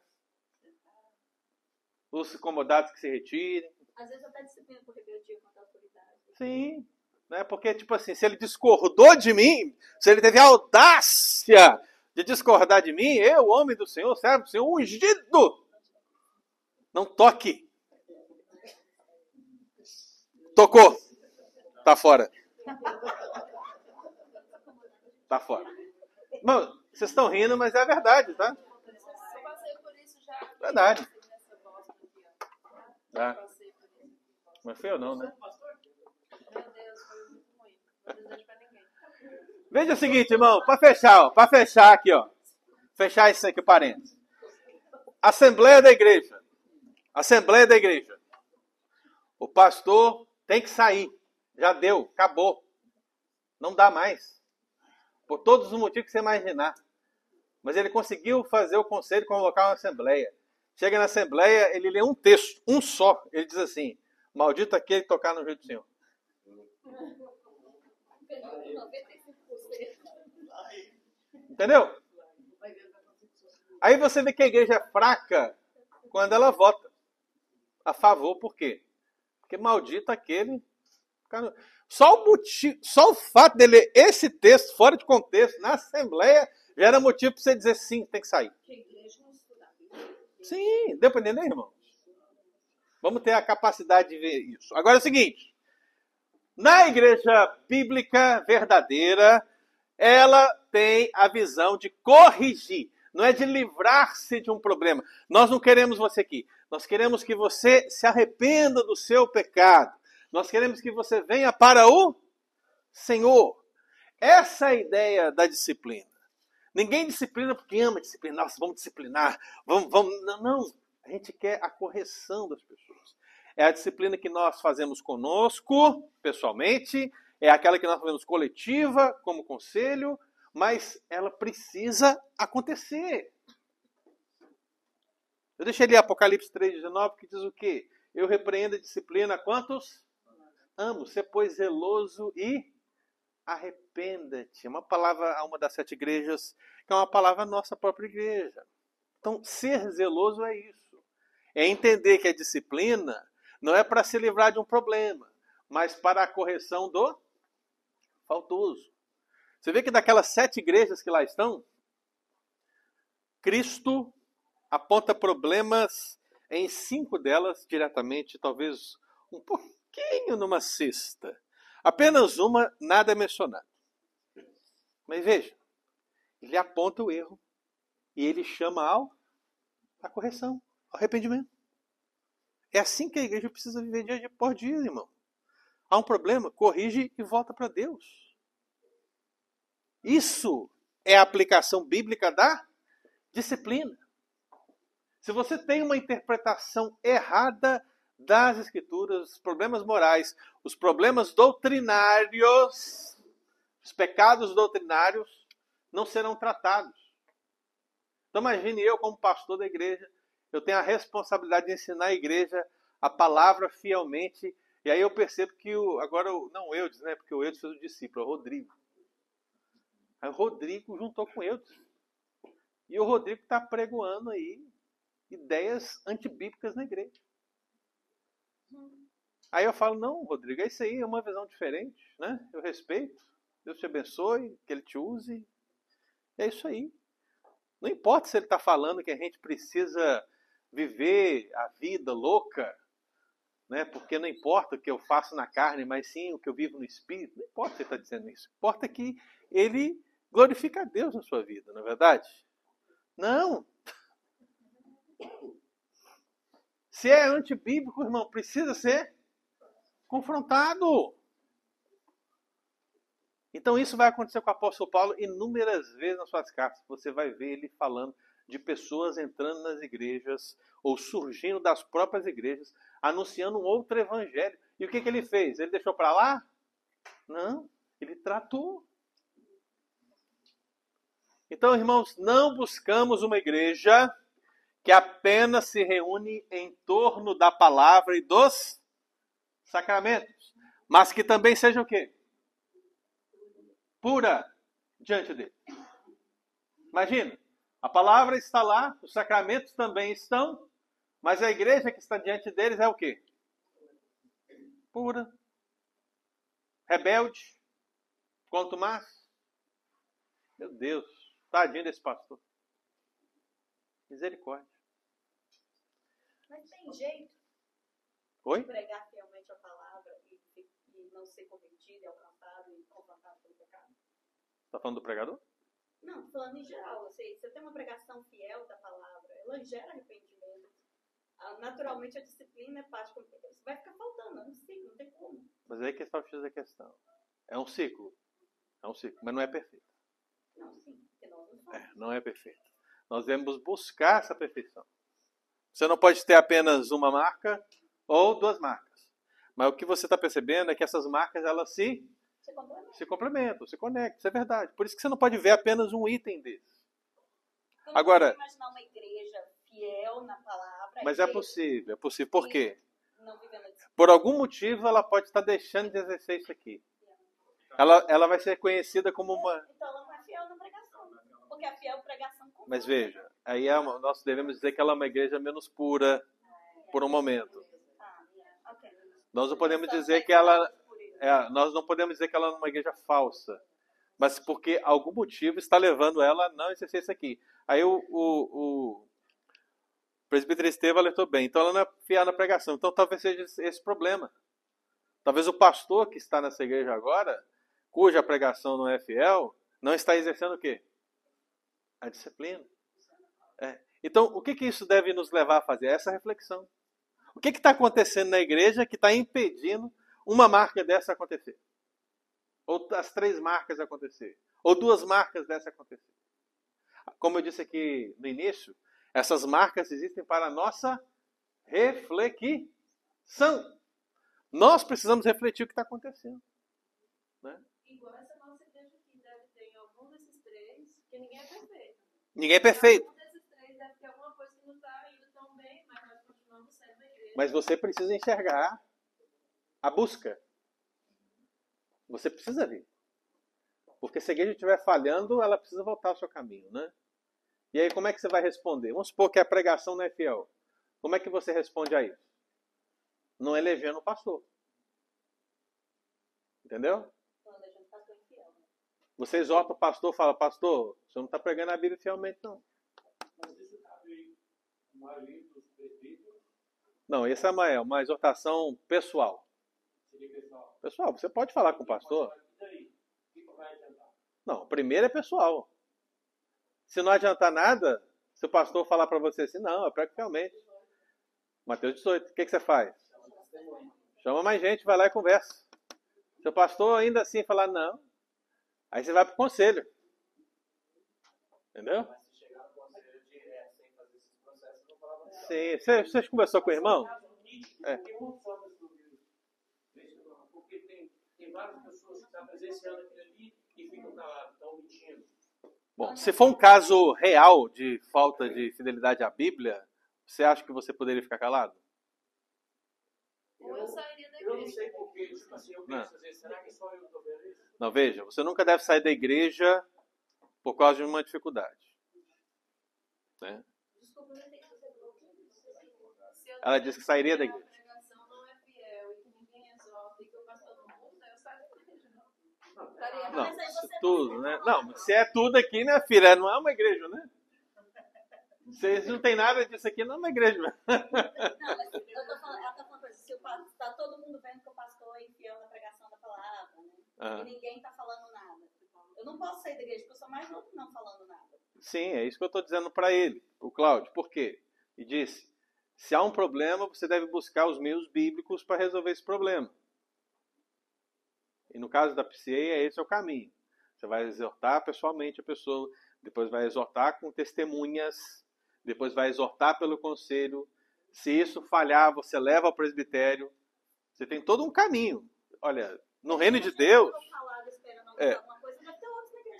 Os incomodados que se retirem. Às vezes até disciplina por rebeldia contra a autoridade. Sim. Né? Porque, tipo assim, se ele discordou de mim, se ele teve a audácia de discordar de mim, eu, homem do Senhor, servo do Senhor, ungido, não toque. Tocou. Tá fora. Tá fora. Mano, vocês estão rindo, mas é verdade, tá? Verdade. Tá. Mas foi eu não, né? Veja o seguinte, irmão, para fechar, para fechar aqui, ó. Fechar isso aqui, parênteses. Assembleia da igreja. Assembleia da igreja. O pastor tem que sair. Já deu, acabou. Não dá mais. Por todos os motivos que você imaginar. Mas ele conseguiu fazer o conselho convocar uma assembleia. Chega na assembleia, ele lê um texto, um só. Ele diz assim: Maldito aquele que tocar no jeito do Senhor. Entendeu? Aí você vê que a igreja é fraca quando ela vota a favor, por quê? Porque maldito aquele. Só o, motivo, só o fato dele ler esse texto fora de contexto, na Assembleia, já era motivo para você dizer sim, tem que sair. Sim, deu para entender, irmão? Vamos ter a capacidade de ver isso. Agora é o seguinte: na igreja bíblica verdadeira, ela tem a visão de corrigir, não é de livrar-se de um problema. Nós não queremos você aqui. Nós queremos que você se arrependa do seu pecado. Nós queremos que você venha para o Senhor. Essa é a ideia da disciplina. Ninguém disciplina porque ama disciplinar. Nossa, vamos disciplinar. Vamos, vamos. Não, não. A gente quer a correção das pessoas. É a disciplina que nós fazemos conosco, pessoalmente, é aquela que nós fazemos coletiva, como conselho, mas ela precisa acontecer. Eu deixei ali Apocalipse 3,19 que diz o quê? Eu repreendo a disciplina quantos? Amo. Ser, pois, zeloso e arrependa-te. Uma palavra a uma das sete igrejas, que é uma palavra nossa própria igreja. Então, ser zeloso é isso. É entender que a disciplina não é para se livrar de um problema, mas para a correção do faltoso. Você vê que daquelas sete igrejas que lá estão, Cristo aponta problemas em cinco delas diretamente, talvez um pouquinho numa sexta. Apenas uma, nada é mencionado. Mas veja, ele aponta o erro e ele chama ao a correção, ao arrependimento. É assim que a igreja precisa viver dia por dia, irmão. Há um problema, corrige e volta para Deus. Isso é a aplicação bíblica da disciplina. Se você tem uma interpretação errada das Escrituras, os problemas morais, os problemas doutrinários, os pecados doutrinários não serão tratados. Então imagine eu como pastor da igreja, eu tenho a responsabilidade de ensinar a igreja a palavra fielmente, e aí eu percebo que o, agora, não eu, né, porque o Eudes fez o discípulo, é o Rodrigo. Aí o Rodrigo juntou com o Eudes. E o Rodrigo está pregoando aí ideias antibíblicas na igreja. Aí eu falo, não, Rodrigo, é isso aí, é uma visão diferente, né? Eu respeito, Deus te abençoe, que Ele te use. É isso aí. Não importa se ele está falando que a gente precisa viver a vida louca, né? porque não importa o que eu faço na carne, mas sim o que eu vivo no espírito. Não importa se ele está dizendo isso. Importa que ele glorifica a Deus na sua vida, não é verdade? Não. Se é antibíblico, irmão, precisa ser confrontado. Então isso vai acontecer com o apóstolo Paulo inúmeras vezes nas suas cartas. Você vai ver ele falando de pessoas entrando nas igrejas ou surgindo das próprias igrejas, anunciando um outro evangelho. E o que, que ele fez? Ele deixou para lá? Não, ele tratou. Então, irmãos, não buscamos uma igreja que apenas se reúne em torno da palavra e dos sacramentos, mas que também seja o quê? Pura, diante dele. Imagina, a palavra está lá, os sacramentos também estão, mas a igreja que está diante deles é o quê? Pura, rebelde, quanto mais. Meu Deus, tadinho desse pastor. Misericórdia. Mas tem jeito Oi? de pregar fielmente a palavra e, e- não ser convertido, e alcançado e confrontado pelo pecado? Está falando do pregador? Não, falando em geral, você, você tem uma pregação fiel da palavra, ela gera arrependimento. Ah, Naturalmente a disciplina é parte. Isso vai ficar faltando, é um ciclo, não tem como. Mas aí que está o X da questão. É um ciclo. É um ciclo, mas não é perfeito. Não, sim, porque nós não somos. É, não é perfeito. Nós devemos buscar essa perfeição. Você não pode ter apenas uma marca ou duas marcas. Mas o que você está percebendo é que essas marcas elas se, Você complementa. se complementam, se conectam. Isso é verdade. Por isso que você não pode ver apenas um item desse. Eu não Agora- imaginar uma igreja fiel na palavra. Mas é possível, é possível. Por quê? Por algum motivo ela pode estar deixando de exercer isso aqui. Ela, ela vai ser conhecida como uma. Então ela não é fiel na pregação. Porque a fiel pregação confronta. Mas veja, aí é uma- nós devemos dizer que ela é uma igreja menos pura por um momento. Ah. Nós não podemos dizer que ela isso. É, nós não podemos dizer que ela é uma igreja falsa, mas porque algum motivo está levando ela a não exercer isso aqui. Aí o, o, o presbítero Estevam alertou bem. Então ela não é fiel na pregação. Então talvez seja esse esse problema. Talvez o pastor que está nessa igreja agora, cuja pregação não é fiel, não está exercendo o quê? A disciplina. É. Então, o que, que isso deve nos levar a fazer? Essa reflexão. O que que está acontecendo na igreja que está impedindo uma marca dessa acontecer? Ou as três marcas acontecer? Ou duas marcas dessa acontecer? Como eu disse aqui no início, essas marcas existem para a nossa reflexão. Nós precisamos refletir o que está acontecendo. Igual essa nossa igreja aqui deve ter algum desses três, porque ninguém é. Ninguém é perfeito, bem, mas você precisa enxergar a busca. Você precisa ver. Porque se a igreja estiver falhando, ela precisa voltar ao seu caminho, né? E aí, como é que você vai responder? Vamos supor que a pregação não é fiel. Como é que você responde a isso? Não elegendo o pastor. Entendeu? Quando a gente faz coisa fiel. Né? Você exorta o pastor, fala, pastor, você não está pregando a Bíblia fielmente, não. Não, essa é uma, é uma exortação pessoal. pessoal. Você pode falar com o pastor? E? Não, primeiro é pessoal. Se não adiantar nada, se o pastor falar para você assim, não, eu prego fielmente. Mateus 18, o que, que você faz? Chama mais gente, vai lá e conversa. Se o pastor ainda assim falar não, aí você vai para o conselho. Entendeu? Mas se chegar no conselho direto, sem fazer esses processos, não falava nada. Sim. Você, você conversou com o irmão? É. Falar, Porque tem, tem várias pessoas que estão presenciando aquilo ali e ficam calados, estão mentindo. Bom, se for um caso real de falta de fidelidade à Bíblia, você acha que você poderia ficar calado? Ou eu sairia da Eu não igreja. sei porquê, tipo assim, eu penso às vezes, será que só eu estou vendo isso? Não, veja, você nunca deve sair da igreja por causa de uma dificuldade. Né? Ela disse que sairia da igreja. que A pregação não é fiel e que ninguém exalta e que eu passo todo mundo, aí eu saio da igreja. Não. Estaria Não, Mas aí se você tudo, né? Não, se é tudo aqui, né, filha? Não é uma igreja, né? Vocês não tem nada disso aqui, não é uma igreja. Não, mas eu tô falando, ela tá falando tá todo mundo vendo que o pastor infiel na pregação da palavra, né? Ah, E ninguém tá falando nada. Eu não posso sair da igreja porque eu sou mais novo não falando nada. sim, é isso que eu estou dizendo para ele, o Cláudio. Por quê? E disse: se há um problema, você deve buscar os meios bíblicos para resolver esse problema. E no caso da PCA, é esse é o caminho. Você vai exortar pessoalmente a pessoa, depois vai exortar com testemunhas, depois vai exortar pelo conselho. Se isso falhar, você leva ao presbitério. Você tem todo um caminho. Olha, no reino de Deus. É,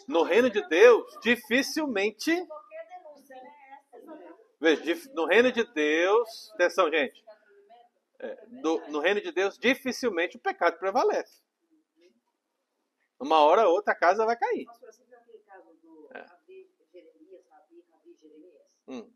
no reino de Deus, dificilmente. Veja, no reino de Deus. Atenção, gente. É, do, no reino de Deus, dificilmente o pecado prevalece. Uma hora ou outra a casa vai cair. É. Hum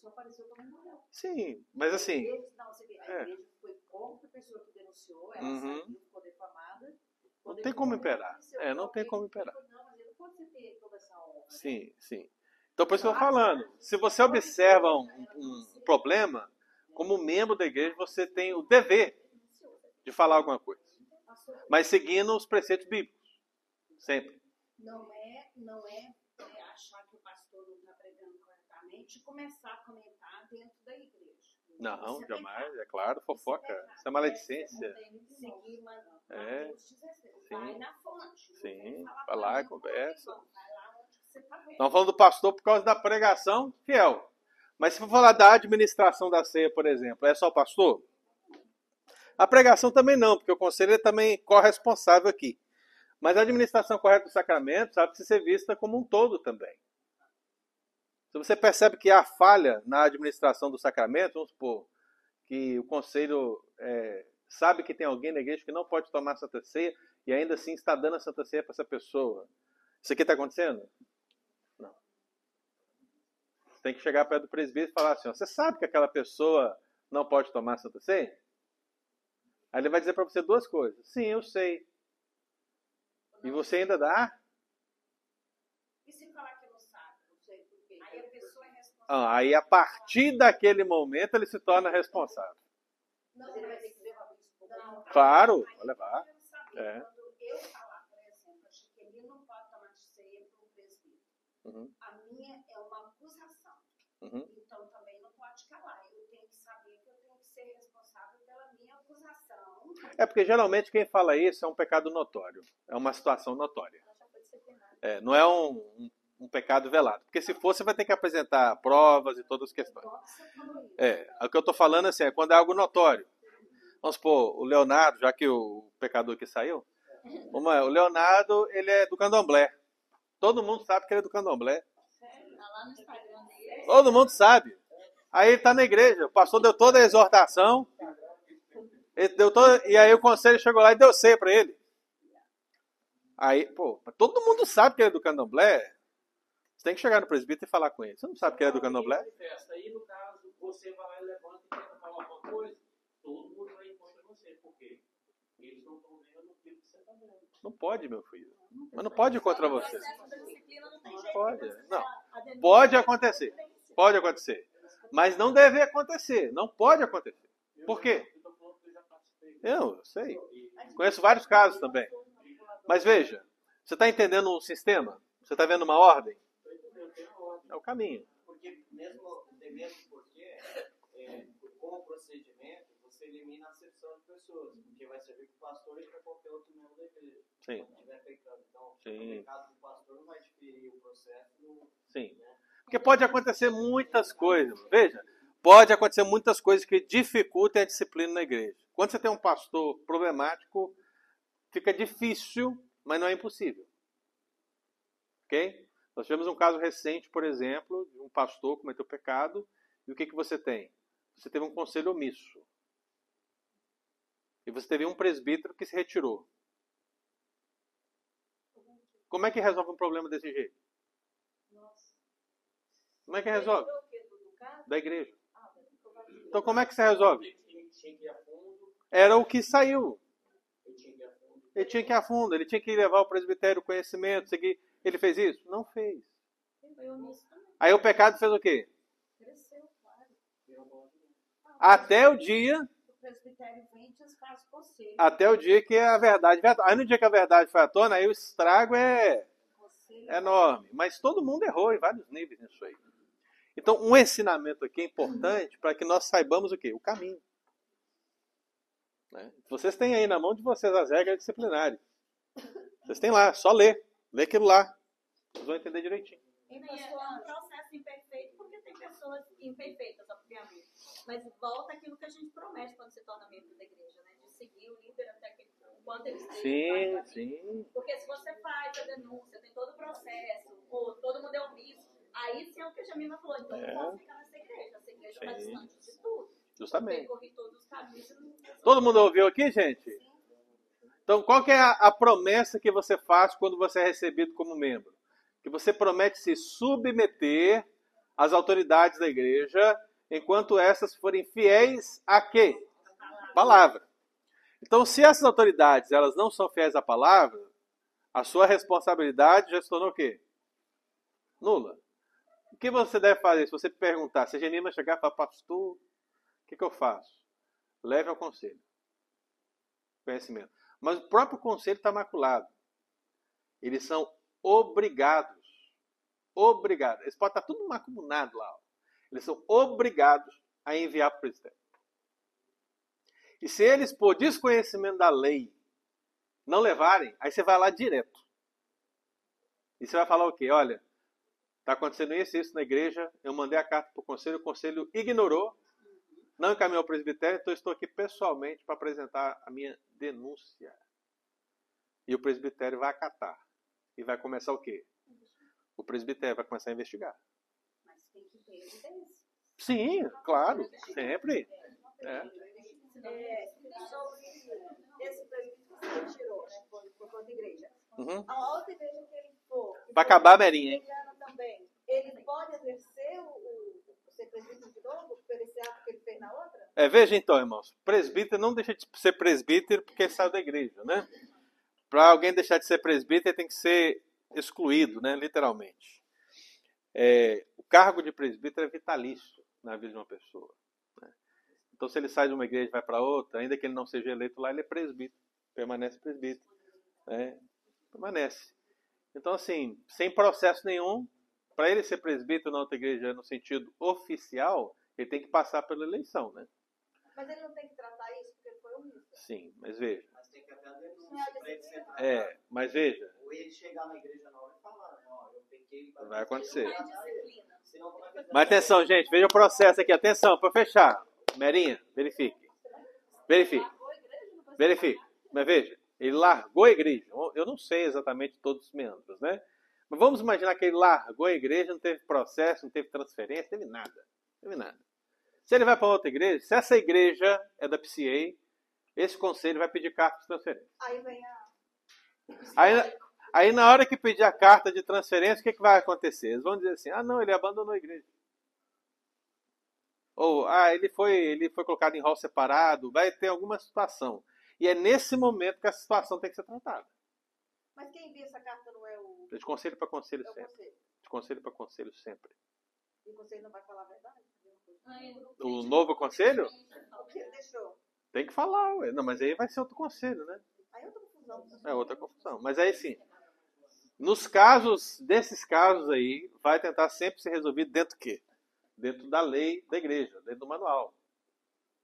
só apareceu ele morreu. sim, mas assim, Eles, não, vê, a É. igreja foi contra a pessoa que denunciou, ela Uhum. saiu, ficou defamada. não tem como imperar. É, não tem como imperar. falou, Não, mas ele não pode ter toda essa honra. né? Sim, sim. Então, por isso que eu tô falando. Se você observa um, um problema, como membro da igreja, você tem o dever de falar alguma coisa. Mas seguindo os preceitos bíblicos. Sempre. Não é, não é, é achar que o pastor não está pregando corretamente e começar a comentar dentro da igreja. Não, Isso é jamais. É claro, fofoca. Isso é maledicência. Seguir, mas É. Mateus 16, Vai Sim. na fonte. Sim. Vai lá, mim, conversa. não, Vai lá onde você tá vendo. Estamos falando do pastor por causa da pregação fiel. Mas se for falar da administração da ceia, por exemplo, é só o pastor? A pregação também não, porque o conselho é também corresponsável aqui. Mas a administração correta do sacramento sabe precisa ser vista como um todo também. Se você percebe que há falha na administração do sacramento, vamos supor que o conselho é, sabe que tem alguém na igreja que não pode tomar Santa Ceia e ainda assim está dando a Santa Ceia para essa pessoa. Isso aqui está acontecendo? Não. Você tem que chegar perto do presbítero e falar assim: você sabe que aquela pessoa não pode tomar Santa Ceia? Aí ele vai dizer para você duas coisas. Sim, eu sei. E você ainda dá? E se falar que não sabe? Não sei por quê. Aí a pessoa é responsável. Ah, aí a partir daquele momento ele se torna responsável. Não, ele vai ter que levar não, Claro, vai levar. eu quero saber, É. Quando eu falar, por exemplo, a Chiqueli não pode tomar de ceia para um presbítero. Uhum, A minha é uma acusação. uhum. Então também não pode calar. Eu tenho que saber que eu tenho que ser responsável pela minha acusação. É porque geralmente quem fala isso é um pecado notório. É uma situação notória. É, não é um, um, um pecado velado. Porque se for, você vai ter que apresentar provas e todas as questões. É, o que eu estou falando assim, é quando é algo notório. Vamos supor, o Leonardo, já que o pecador que saiu, o Leonardo, ele é do candomblé. Todo mundo sabe que ele é do candomblé. Todo mundo sabe. Aí ele está na igreja, o pastor deu toda a exortação, deu e aí o conselho chegou lá e deu ceia para ele. Aí, pô, todo mundo sabe que ele é do candomblé. Você tem que chegar no presbítero e falar com ele. Você não sabe que ele é do candomblé? Aí, no caso, você vai lá e levanta e tenta falar alguma coisa, todo mundo vai contra você. Por quê? Eles não estão vendo aquilo que você está vendo. Não pode, meu filho. Mas não pode ir contra O você. não pode, não. Pode acontecer. Pode acontecer. Mas não deve acontecer. Não pode acontecer. Por quê? Eu sei. Conheço vários casos também. Mas veja, você está entendendo um sistema? Você está vendo uma ordem? Eu tenho a ordem. É o caminho. Porque mesmo, mesmo porque, é, com o procedimento, você elimina a acepção de pessoas, porque vai servir para o pastor e para qualquer outro membro da igreja. Sim. Quando estiver pecando. Então, Sim. o pecado do pastor não vai diferir o processo. no- Sim. Porque pode acontecer muitas coisas. Veja, pode acontecer muitas coisas que dificultem a disciplina na igreja. Quando você tem um pastor problemático, fica difícil, mas não é impossível. Ok? Nós tivemos um caso recente, por exemplo, de um pastor cometeu pecado, e o que, que você tem? Você teve um conselho omisso. E você teve um presbítero que se retirou. Como é que resolve um problema desse jeito? Como é que resolve? Da igreja. Então como é que você resolve? Era o que saiu. ele tinha que ir a fundo. Ele tinha que levar o presbitério conhecimento, seguir. Ele fez isso? Não fez. Aí o pecado fez o quê? Cresceu, claro. Até o dia, até o dia que a verdade. Aí no dia que a verdade foi à tona, aí o estrago é é enorme. Mas todo mundo errou em vários níveis nisso aí. Então, um ensinamento aqui é importante para que nós saibamos o quê? O caminho. Né? Vocês têm aí na mão de vocês as regras disciplinares. Vocês têm lá, só ler. Lê aquilo lá. Vocês vão entender direitinho. E é um processo imperfeito porque tem pessoas imperfeitas, obviamente. Mas volta aquilo que a gente promete quando se torna membro da igreja, né? De seguir o líder até aquele enquanto ele esteja Sim, sim. Porque se você faz a denúncia, tem todo o processo, ou todo mundo é omisso, aí sim é o que a Jamila falou, então É. não posso ficar nessa igreja, essa igreja está Sim. distante de tudo. Justamente. Todo mundo ouviu aqui, gente? Então, qual é a, a promessa que você faz quando você é recebido como membro? Que você promete se submeter as autoridades da igreja, enquanto essas forem fiéis a quê? Palavra. Então, se essas autoridades elas não são fiéis à palavra, a sua responsabilidade já se tornou o quê? Nula. O que você deve fazer se você perguntar, se a Genima chegar e falar, pastor, o que, que eu faço? Leve ao conselho. Conhecimento. Mas o próprio conselho está maculado. Eles são obrigados. Obrigados. Eles podem estar tudo maculado lá. Ó. Eles são obrigados a enviar para o presidente. E se eles, por desconhecimento da lei, não levarem, aí você vai lá direto. E você vai falar o quê? Olha, está acontecendo isso e isso na igreja, eu mandei a carta para o conselho, o conselho ignorou, não encaminhou ao presbitério, então estou aqui pessoalmente para apresentar a minha denúncia. E o presbitério vai acatar. E vai começar o quê? O presbitério vai começar a investigar. Mas tem que ter evidência. Sim, claro, sempre. É. É, esse presbítero que você tirou, né, por, conta da igreja. Uhum. A outra igreja que ele for, Vai acabar a merinha, hein? ele pode exercer o ser presbítero de novo, por esse ato que ele fez na outra? É, veja então, irmãos, presbítero não deixa de ser presbítero porque saiu da igreja, né? Para alguém deixar de ser presbítero, ele tem que ser excluído, né? Literalmente. É, o cargo de presbítero é vitalício na vida de uma pessoa. né? Então, se ele sai de uma igreja e vai para outra, ainda que ele não seja eleito lá, ele é presbítero, permanece presbítero, né? Permanece. Então, assim, sem processo nenhum, para ele ser presbítero na outra igreja no sentido oficial, ele tem que passar pela eleição, né? Mas ele não tem que tratar isso porque ele foi omisso. Sim, mas veja. Mas tem que haver a denúncia para ele ser tratado. É, mas veja, Ou ele chegar na igreja na hora e falar, né, ó, eu pequei. Vai acontecer. É é mas atenção, gente, veja o processo aqui, atenção, para fechar. Merinha, verifique. Verifique. Verifique. Mas veja, ele largou a igreja. Eu não sei exatamente todos os meandros, né? Mas vamos imaginar que ele largou a igreja, não teve processo, não teve transferência, não teve nada. Não teve nada. Se ele vai para outra igreja, se essa igreja é da PCA, esse conselho vai pedir carta de transferência. Aí vem a. Aí, aí na hora que pedir a carta de transferência, o que, que vai acontecer? Eles vão dizer assim, ah não, ele abandonou a igreja. Ou, ah, ele foi, ele foi colocado em rol separado, vai ter alguma situação. E é nesse momento que a situação tem que ser tratada. Mas quem envia essa carta não é o, De conselho para conselho é sempre. conselho. De conselho para conselho sempre. E o conselho não vai falar a verdade? O novo conselho O que ele deixou? tem que falar, ué. Não, mas aí vai ser outro conselho, né? Aí outra confusão. É outra confusão. Mas aí sim, nos casos, desses casos aí, vai tentar sempre ser resolvido dentro do quê? Dentro da lei da igreja, dentro do manual.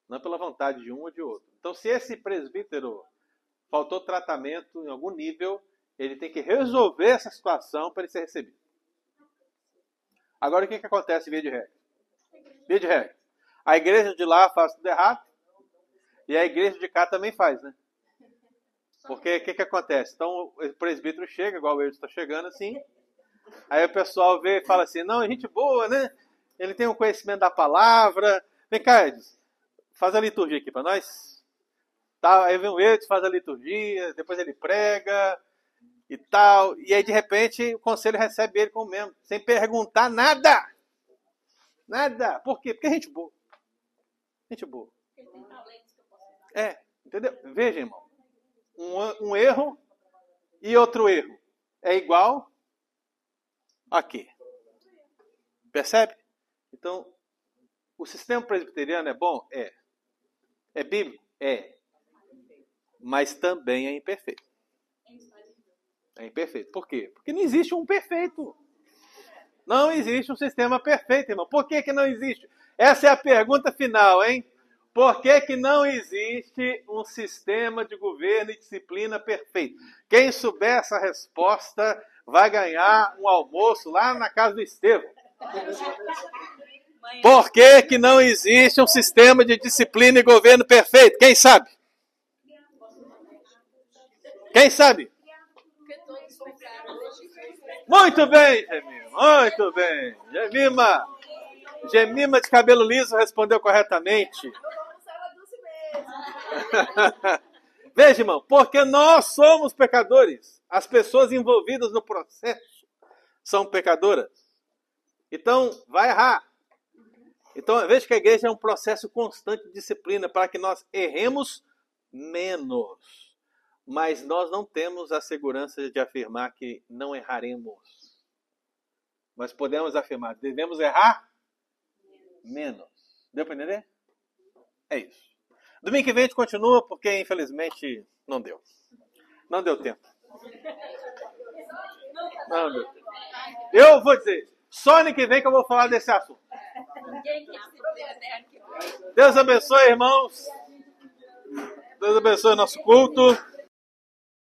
Não é pela vontade de um ou de outro. Então, se esse presbítero faltou tratamento em algum nível, ele tem que resolver essa situação para ele ser recebido. Agora, o que, que acontece via de regra? Via de regra. A igreja de lá faz tudo errado e a igreja de cá também faz, né? Porque o que, que acontece? Então o presbítero chega, igual Eudes está chegando assim. Aí o pessoal vê e fala assim: não, é gente boa, né? Ele tem um conhecimento da palavra. Vem cá, Eudes, faz a liturgia aqui para nós. Tá, aí vem o Eudes, faz a liturgia, depois ele prega e tal. E aí de repente o conselho recebe ele como membro, sem perguntar nada. Nada. Por quê? Porque é gente boa. Gente boa. É, entendeu? Veja, irmão. Um, um erro e outro erro é igual a quê? Percebe? Então, o sistema presbiteriano é bom? É. É bíblico? É. Mas também é imperfeito. É imperfeito. Por quê? Porque não existe um perfeito. Não existe um sistema perfeito, irmão. Por que, que não existe? Essa é a pergunta final, hein? Por que, que não existe um sistema de governo e disciplina perfeito? Quem souber essa resposta vai ganhar um almoço lá na casa do Estevão. Por que, que não existe um sistema de disciplina e governo perfeito? Quem sabe? Quem sabe? Muito bem, Gemima. Muito bem. Gemima. Gemima de cabelo liso respondeu corretamente. Veja, irmão, porque nós somos pecadores. As pessoas envolvidas no processo são pecadoras. Então, vai errar. Então, veja que a igreja é um processo constante de disciplina para que nós erremos menos. Mas nós não temos a segurança de afirmar que não erraremos. Mas podemos afirmar, devemos errar menos. Deu para entender? É isso. Domingo que vem a gente continua, porque infelizmente não deu. Não deu tempo. Não deu. Eu vou dizer, só ano que vem que eu vou falar desse assunto. Deus abençoe, irmãos. Deus abençoe nosso culto.